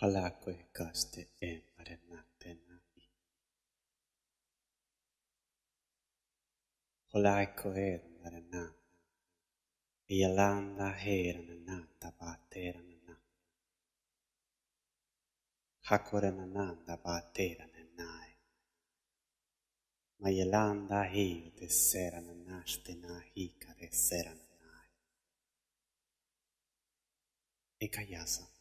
halakwe kaste e marenattenai. Halaiko eran arenana, yalanda heranana tabateranana. Hakoranananda baterananai. Ma yalanda hiu deserananastena hika deserananai. E kayasa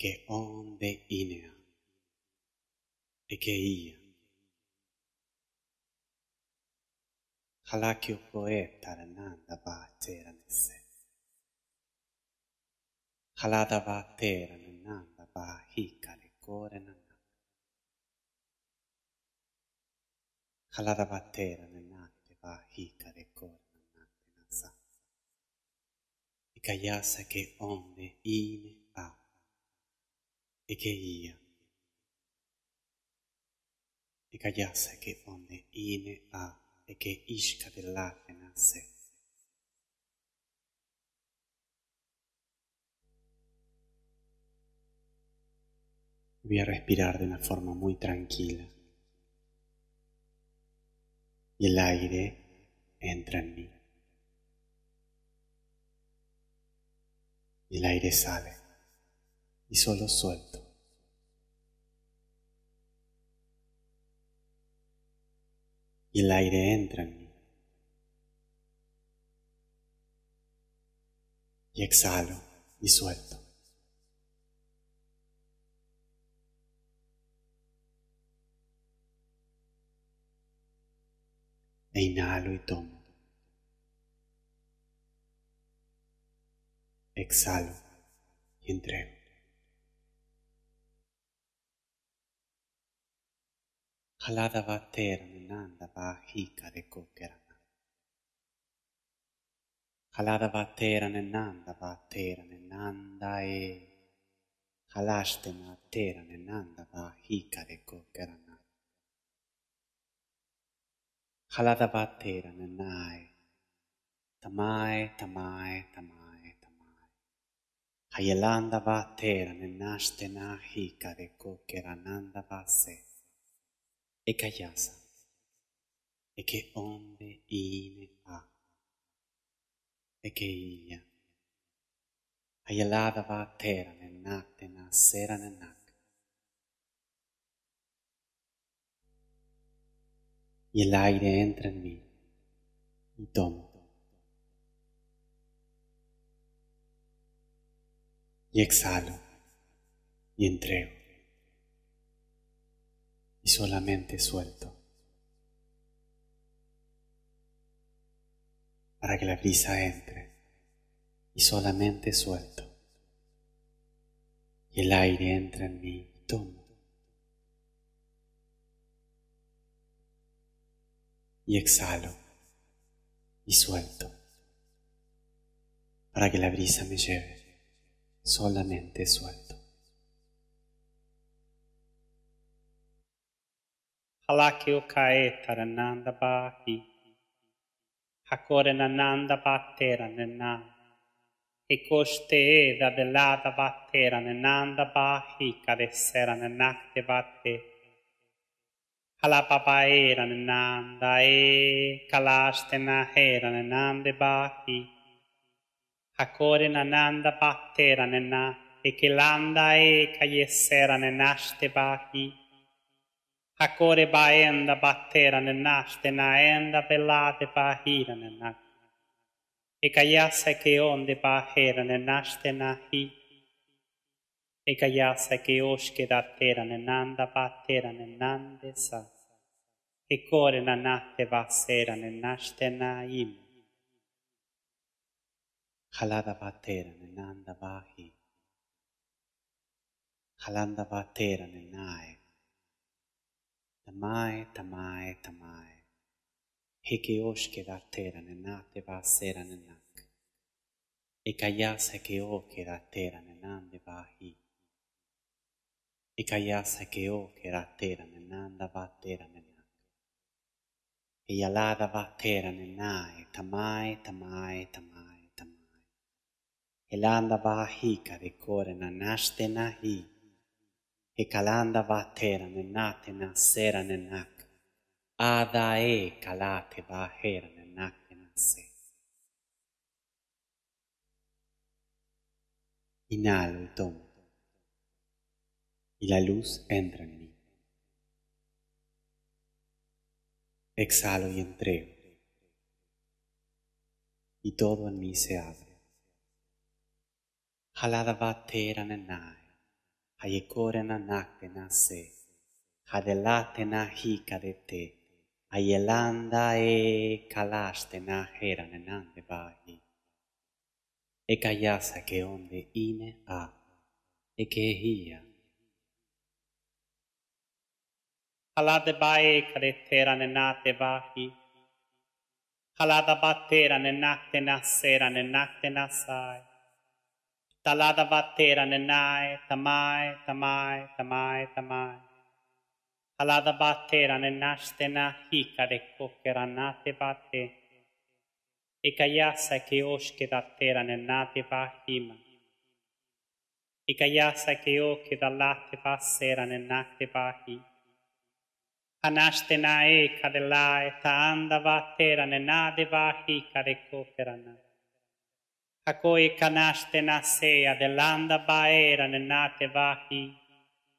che onde inea e che ia. Halakio poeta rananda va tera nesse. Halada va tera nananda va hikare kore nananda. Halada va tera nanate va hikare kore nanate nasa. E kayasa che onde inea. E kayasa che onde ine a. E che isca dell'arte nasse. Voy a respirar de una forma muy tranquila. Y el aire entra en mí. Y el aire sale. Y solo suelto. Y el aire entra en mí. Y exhalo y suelto. E inhalo y tomo. Exhalo y entrego. Haladava terananda vahika de kokerana. Haladava terananda vaterananda e. Halastema terananda vahika de kokerana. Haladava terananae. Tamae, tamae, tamae, tamae. Hayalanda vaterananastena hika de kokerananda vase. E kayasa. E che onde ine a. E che ia. Hayalada vatera nenate na sera nenak. y el aire entra en mí y tomo. Y exhalo y entrego solamente suelto para que la brisa entre y solamente suelto y el aire entra en mí y tomo. y exhalo y suelto para que la brisa me lleve. Solamente suelto. Alakyokae Tarananda Bahi Hakorenananda Bhatteranenan Ekoste Dadelada Bhatteranenan Bahi Kadeseranenakte Bhatte Alapapaeranenanda E Kalastenaheranenande Bahi Hakorenananda Bhatteranenan Ekelanda E Kayeseranenashte Bahi a core baenda battera ne naste na enda pelate pa hira ne e caiasse che onde pa hera naste na hi. E caiasse che osche da terra ne nanda battera terra ne nande sa. E core na natte va sera ne naste na im halada battera terra ne nanda bahi halanda battera terra ne nae. Tamai, tamai, tamai. Hekeosh kedatera nenat va sera nenak. Ekayas hekeo kedatera nenan va hi. Ekayas hekeo kedatera nenan dava tera nenak. Eyalada va tera nenai, tamai, tamai, tamai, tamai. Elanda va hika de korena nashte nahi. Hi. He kalanda vatera ne nate na sera ne nak. Ada e kalate vahera ne nake na se. Inhalo y tomo. Y la luz entra en mí. Exhalo y entrego. Y todo en mí se abre. Halada vatera ne nai. Hayekore na nakte na se. Hadelate na hika de te. Ayelanda e kalaste na hera ne nande vahi. E kayasa que onde ine a. E que hia. Halade bae kadetera ne nate vahi. Halada batera ne nakte na sera talada Taladavattera nanai, tamai, tamai, tamai, tamai. Taladavattera nanastena hikare kokeranate vatte. Ekayasa ke oshkedattera nanate vahima. Ekayasa ke okedalate vassera nanate vahi. Anastena e kadelae ta andavattera nanade vahi kare kokeranate. Hakoi kanastena sea dell'anda baera nennate vahi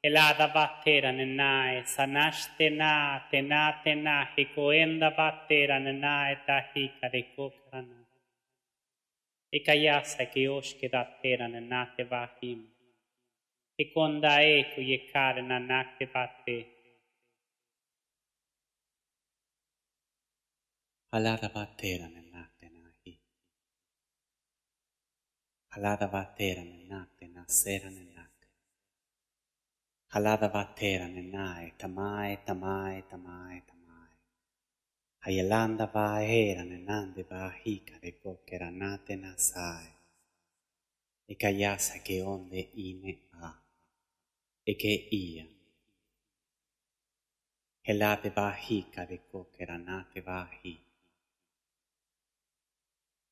elada battera nennae sanastena tenatena hikoenda battera nennae tahika rekokrana. Ekayasa kioske dattera nennate vahim. Ekonda eku yekare nanate battera. Alada battera Halada vatera ne nakte na sera ne nak. Halada vatera ne nae tamai, tamai, tamai, tamai. Hayelanda vaera ne nande vahika de kokera nate na sai. E kayasa que onde ine a. E que ia. Vahika de kokera nate vahi. Halake da kishka de nate na sera ne nanda va era ne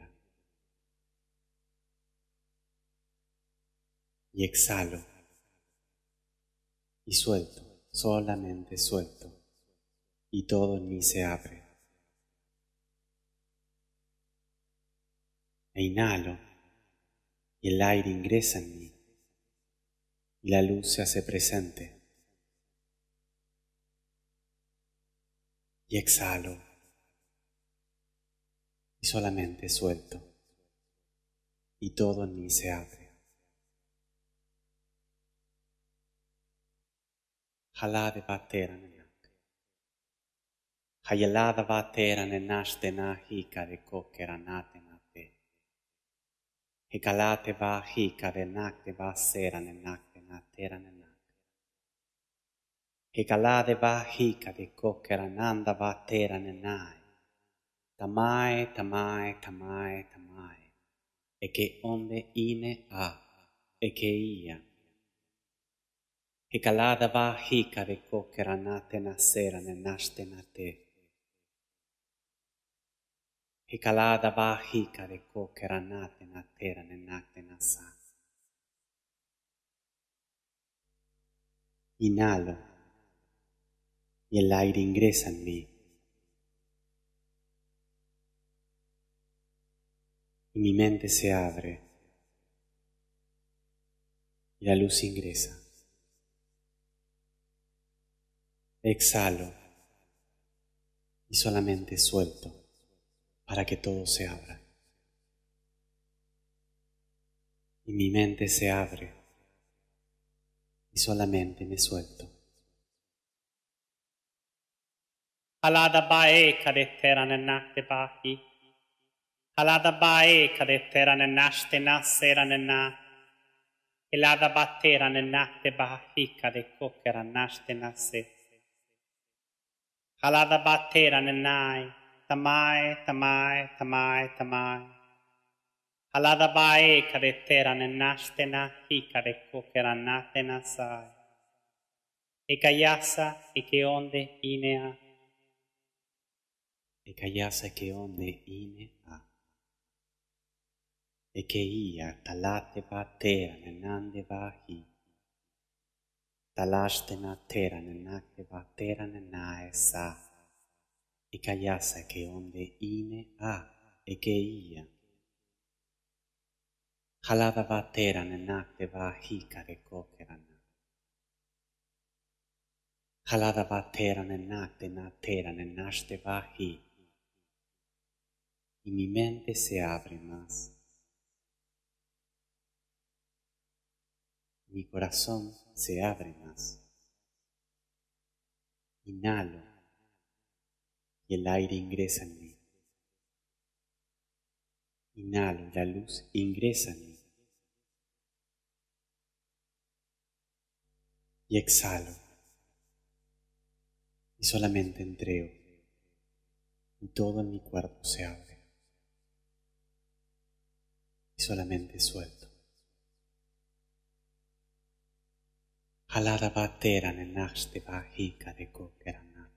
Y exhalo. Y suelto, solamente suelto. Y todo en mí se abre. E inhalo. Y el aire ingresa en mí. Y la luz se hace presente. Y exhalo. Y solamente suelto. Y todo en mí se abre. Halade vatera nenak. Hayalada vatera nenaste na hika de kokera nate. Hikalate va hika de nakte va sera nenakte natera nenak. Hikalade va hika de kokera nanda vatera nenai. Tamai, tamai, tamai, tamai. E che onde ine a. E che ia. E calada va hika de kokera nate na sera ne naste na te. E calada va hika de kokera nate na tera ne nakte na sa. Inhalo y el aire ingresa en mí. Y mi mente se abre y la luz ingresa. Exhalo y solamente suelto para que todo se abra. Y mi mente se abre y solamente me suelto. Halada bae kadetera ne nakte bahi. Halada bae kadetera ne nashte na sera ne na. Elada batera ne nakte bahika de kokera naste nase. Alada battera nanai, tamai, tamai, tamai, tamai. Alada bae carettera nenastena, hi carecco keranatena sai. E caiassa e che onde inea. E caiassa e che onde inea. E che ia talate battera nenande vahi. Nande ba hi. Talaste na tera ne nakte ba tera ne nae sa. Ekayasa eke onde ine a. Eke ia. Halada ba tera ne nakte ba hika de kokera na. Halada va tera ne nakte na tera ne naste va. Y mi mente se abre más. Mi corazón se abre más. Inhalo y el aire ingresa en mí. Inhalo y la luz ingresa en mí. Y exhalo y solamente entrego y todo en mi cuerpo se abre y solamente suelto. αλλά τα πατέρα ενάχστε βαχίκα δε κόκερανά.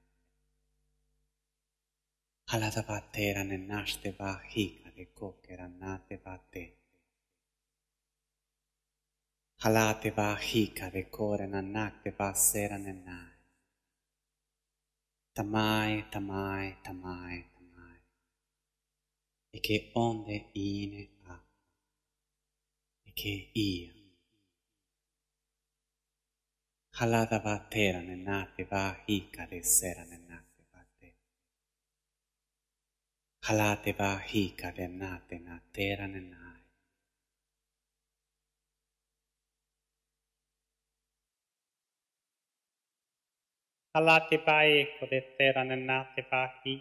Αλλά τα πατέρα ενάχστε βαχίκα δε κόκερανά δε πατέ. Αλλά τε βαχίκα δε κόρενα νάκτε βασέραν ενά. Tamai, tamai, tamai, tamai. E che onde ine ha. E che ia. Halata va tera nenate va hikare sera nenate va te. Halate va hikare nate na tera nenate. Alate pa eko de tera nenate pahi.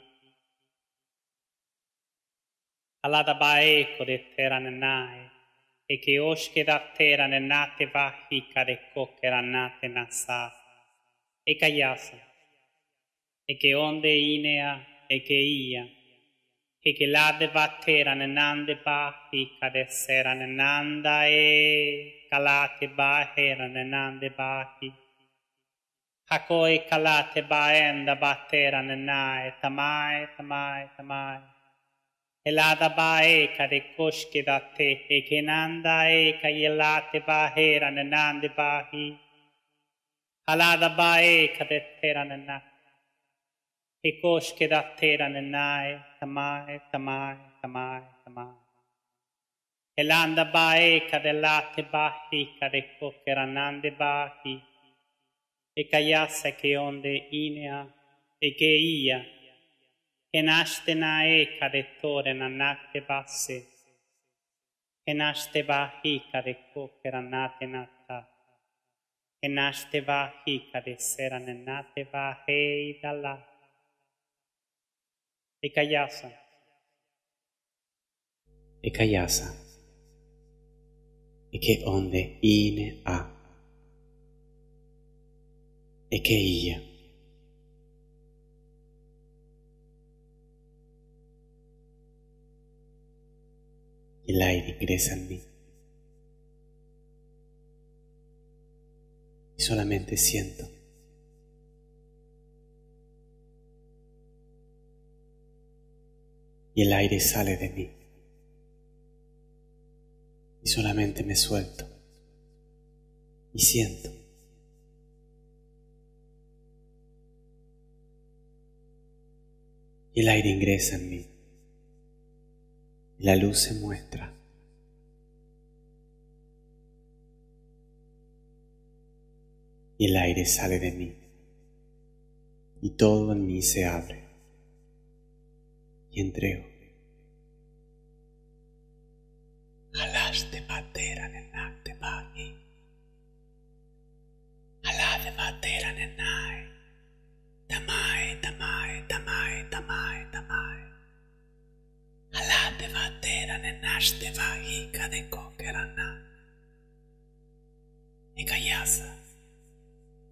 Alata pa eko de tera nenai e che osche da oskedatteran nate vahi karekokkeran nate nasa e kayasa e che onde inea e che ia e che lade vatteran nande vahi kadesseran nanda e calate va kalate baheran nande vahi e kalate baenda batteran nae tamae tamae tamae Eladaba eka de koshke da te, ekenanda eka yelate bahe rananande bahi. Aladaba eka de teranana. E koshke da te rananae, tamai, tamai, tamai, tamai. Elanda ba eka de late bahi, kade koke ranande bahi. E kayasa che onde inea, e che ia, Enashtenae karetore nanate basse. Enashtevahi kareko keranate nata. Enashtevahi karesera nenate vahei dalla. Ekayasa. Ekayasa. E che onde ine a. E che ia. El aire ingresa en mí. Y solamente siento. Y el aire sale de mí. Y solamente me suelto. Y siento. Y el aire ingresa en mí. La luz se muestra. Y el aire sale de mí. Y todo en mí se abre. Y entrego. ne našteva i kada je kokerana. Neka jasa.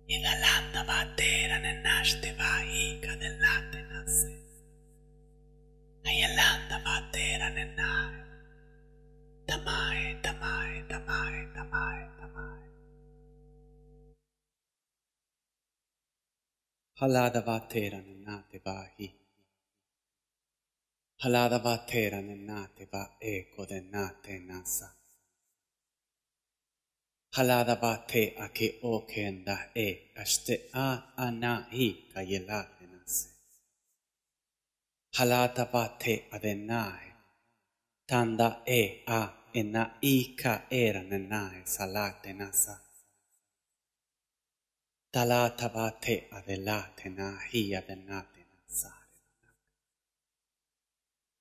I la landava tera ne našteva i kada late nase. A je landava tera ne naje. Tamaje, tamaje, tamaje, tamaje, Alla da va tera ne nate vahi. 하라다바 테라는 나테바 에코데 나테나사 하라다바 테 아케 오케엔다 에 아시테 아 아나히 카예라테나세 하라다바 테 아데나에 탄다 에 아 에나 이카 에라는 나에 살라테나사 달라타바 테 아델라테나 히아데나테나사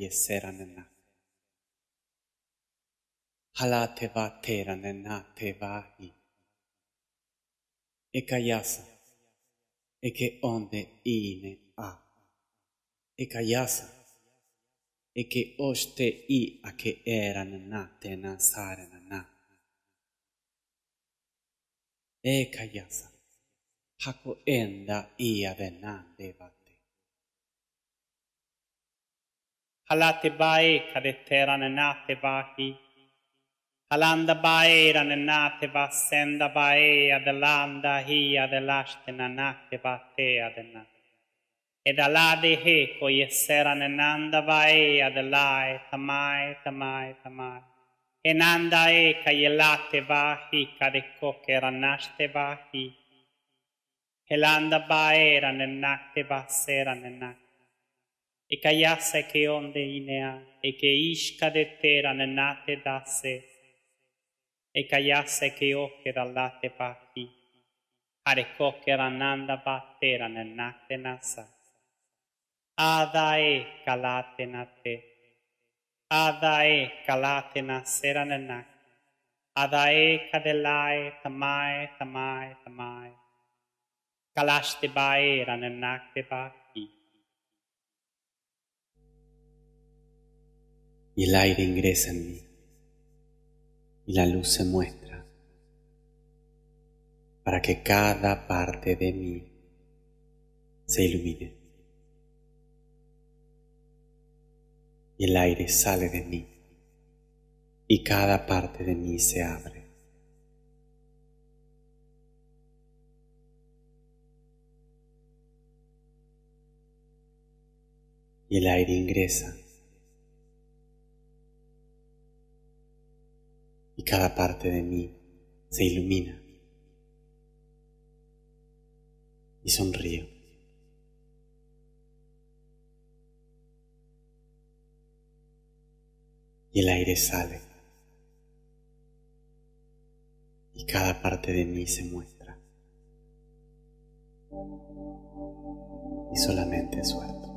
yesera nena. Halate vatera nena te vahi. Ekayasa. Eke onde ine a. Ekayasa. Eke oste i a che era nena te nasare nena. Ekayasa. Hako enda i adena devate. Alatebae kadeteran natevahi. Alanda baera nenateva senda baea delanda hia delastena nateva tea adena. Ed alade heco yesera nenanda baea delae tamai tamai tamai. Enanda eka yelate vahi kadeko keranaste vahi. Elanda baera nenate vasera nenate e caiasse che onde inea, e che isca de dettera nate dasse, e caiasse che occhera latte pacchi, are cocchera nanda battera nate nasa. Ada e calate nate, ada e calate nasera nanak, ada e cadelae tamae tamae tamae, calaste baera nanak te y el aire ingresa en mí y la luz se muestra para que cada parte de mí se ilumine. Y el aire sale de mí y cada parte de mí se abre. Y el aire ingresa y cada parte de mí se ilumina y sonrío. Y el aire sale y cada parte de mí se muestra y solamente suelto.